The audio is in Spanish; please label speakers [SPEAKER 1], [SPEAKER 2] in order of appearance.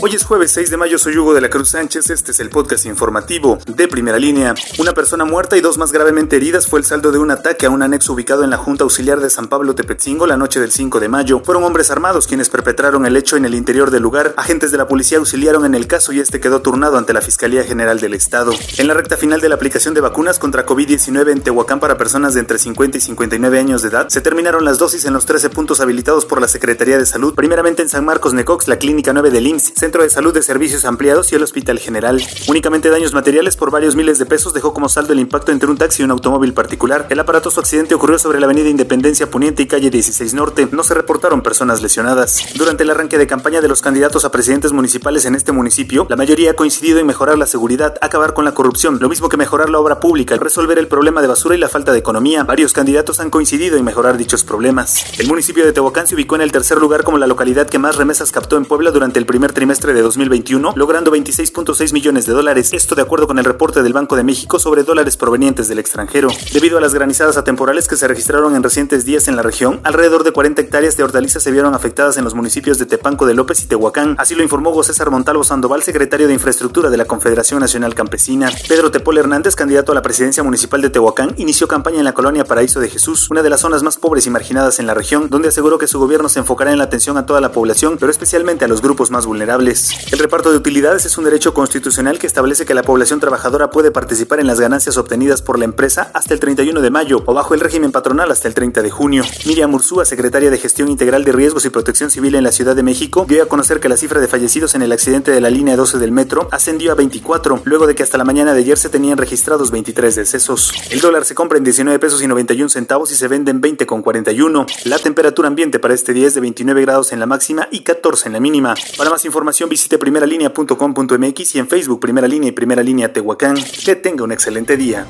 [SPEAKER 1] Hoy es jueves 6 de mayo, soy Hugo de la Cruz Sánchez, este es el podcast informativo de primera línea. Una persona muerta y dos más gravemente heridas fue el saldo de un ataque a un anexo ubicado en la Junta Auxiliar de San Pablo Tepetzingo la noche del 5 de mayo. Fueron hombres armados quienes perpetraron el hecho en el interior del lugar. Agentes de la policía auxiliaron en el caso y este quedó turnado ante la Fiscalía General del Estado. En la recta final de la aplicación de vacunas contra COVID-19 en Tehuacán para personas de entre 50 y 59 años de edad, se terminaron las dosis en los 13 puntos habilitados por la Secretaría de Salud, primeramente en San Marcos Necox, la Clínica 9 del IMSS, Centro de Salud de Servicios Ampliados y el Hospital General. Únicamente daños materiales por varios miles de pesos dejó como saldo el impacto entre un taxi y un automóvil particular. El aparatoso accidente ocurrió sobre la avenida Independencia Poniente y calle 16 Norte. No se reportaron personas lesionadas. Durante el arranque de campaña de los candidatos a presidentes municipales en este municipio, la mayoría ha coincidido en mejorar la seguridad, acabar con la corrupción, lo mismo que mejorar la obra pública, resolver el problema de basura y la falta de economía. Varios candidatos han coincidido en mejorar dichos problemas. El municipio de Tehuacán se ubicó en el tercer lugar como la localidad que más remesas captó en Puebla durante el primer trimestre de 2021, logrando 26.6 millones de dólares, esto de acuerdo con el reporte del Banco de México sobre dólares provenientes del extranjero. Debido a las granizadas atemporales que se registraron en recientes días en la región, alrededor de 40 hectáreas de hortalizas se vieron afectadas en los municipios de Tepanco de López y Tehuacán, así lo informó José Montalvo Sandoval, secretario de Infraestructura de la Confederación Nacional Campesina. Pedro Tepol Hernández, candidato a la presidencia municipal de Tehuacán, inició campaña en la colonia Paraíso de Jesús, una de las zonas más pobres y marginadas en la región, donde aseguró que su gobierno se enfocará en la atención a toda la población, pero especialmente a los grupos más vulnerables. El reparto de utilidades es un derecho constitucional que establece que la población trabajadora puede participar en las ganancias obtenidas por la empresa hasta el 31 de mayo o bajo el régimen patronal hasta el 30 de junio. Miriam Ursúa, secretaria de Gestión Integral de Riesgos y Protección Civil en la Ciudad de México, dio a conocer que la cifra de fallecidos en el accidente de la línea 12 del metro ascendió a 24, luego de que hasta la mañana de ayer se tenían registrados 23 decesos. El dólar se compra en 19 pesos y 91 centavos y se vende en 20 con 41. La temperatura ambiente para este día es de 29 grados en la máxima y 14 en la mínima. Para más información visite primeralinea.com.mx y en Facebook Primera Línea y Primera Línea Tehuacán. Que tenga un excelente día.